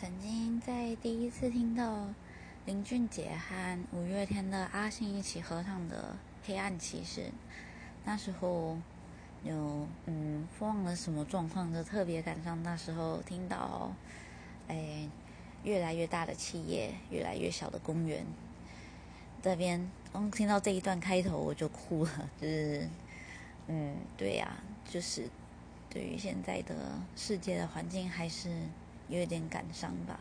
曾经在第一次听到林俊杰和五月天的阿信一起合唱的《黑暗骑士》，那时候有嗯，忘了什么状况，就特别赶上那时候听到，哎，越来越大的企业，越来越小的公园，这边刚听到这一段开头我就哭了，就是嗯，对呀，就是对于现在的世界的环境还是。有点感伤吧。